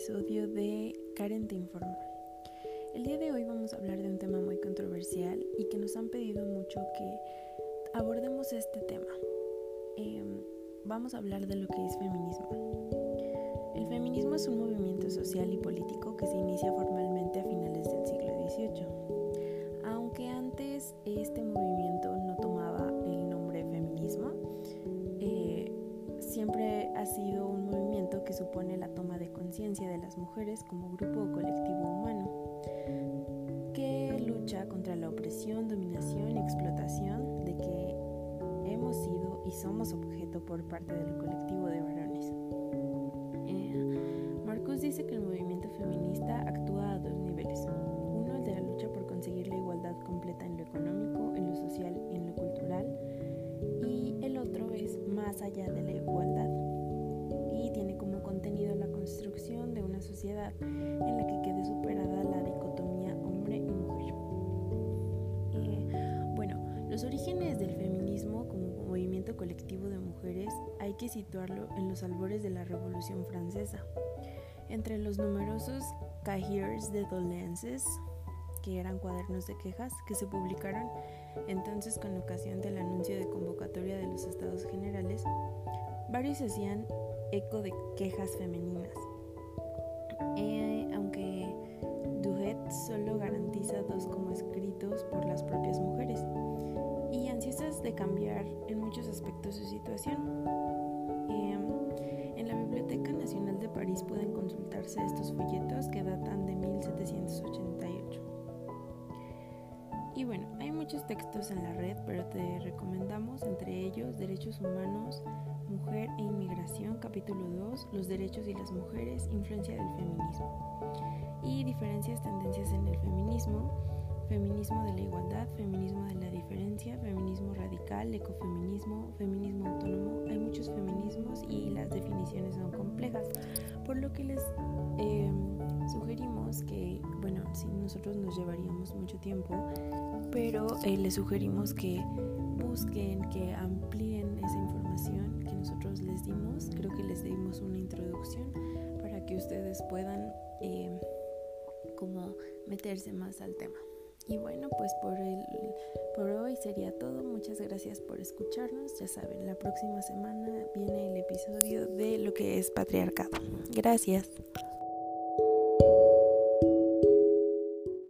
episodio de Karen te informa. El día de hoy vamos a hablar de un tema muy controversial y que nos han pedido mucho que abordemos este tema. Em, vamos a hablar de lo que es feminismo. El feminismo es un movimiento social y político que se inicia formalmente a finales del siglo XVIII. Aunque antes este movimiento no tomaba el nombre feminismo, eh, siempre ha sido un movimiento supone la toma de conciencia de las mujeres como grupo o colectivo humano, que lucha contra la opresión, dominación y explotación de que hemos sido y somos objeto por parte del colectivo de varones. Eh, Marcus dice que el movimiento feminista actúa a dos niveles. Uno, el de la lucha por conseguir la igualdad completa en lo económico, en lo social y en lo cultural. Y el otro es más allá de la igualdad en la que quede superada la dicotomía hombre y mujer. Eh, bueno, los orígenes del feminismo como movimiento colectivo de mujeres hay que situarlo en los albores de la Revolución Francesa. Entre los numerosos cahiers de dolences, que eran cuadernos de quejas que se publicaron entonces con ocasión del anuncio de convocatoria de los estados generales, varios hacían eco de quejas femeninas. Eh, aunque Duhet solo garantiza dos como escritos por las propias mujeres y ansiosas de cambiar en muchos aspectos su situación. Eh, en la Biblioteca Nacional de París pueden consultarse estos folletos que datan de 1788. Y bueno, hay muchos textos en la red, pero te recomendamos entre ellos Derechos Humanos, Mujer e Inmigración, capítulo 2, Los derechos y las mujeres, influencia del feminismo. Y diferencias, tendencias en el feminismo, feminismo de la igualdad, feminismo de la diferencia, feminismo radical, ecofeminismo, feminismo autónomo. Hay muchos feminismos y las definiciones son complejas, por lo que les eh, sugerimos que, bueno, si nosotros nos llevaríamos mucho tiempo, pero eh, les sugerimos que busquen, que amplíen Creo que les dimos una introducción para que ustedes puedan eh, como meterse más al tema. Y bueno, pues por, el, por hoy sería todo. Muchas gracias por escucharnos. Ya saben, la próxima semana viene el episodio de lo que es patriarcado. Gracias.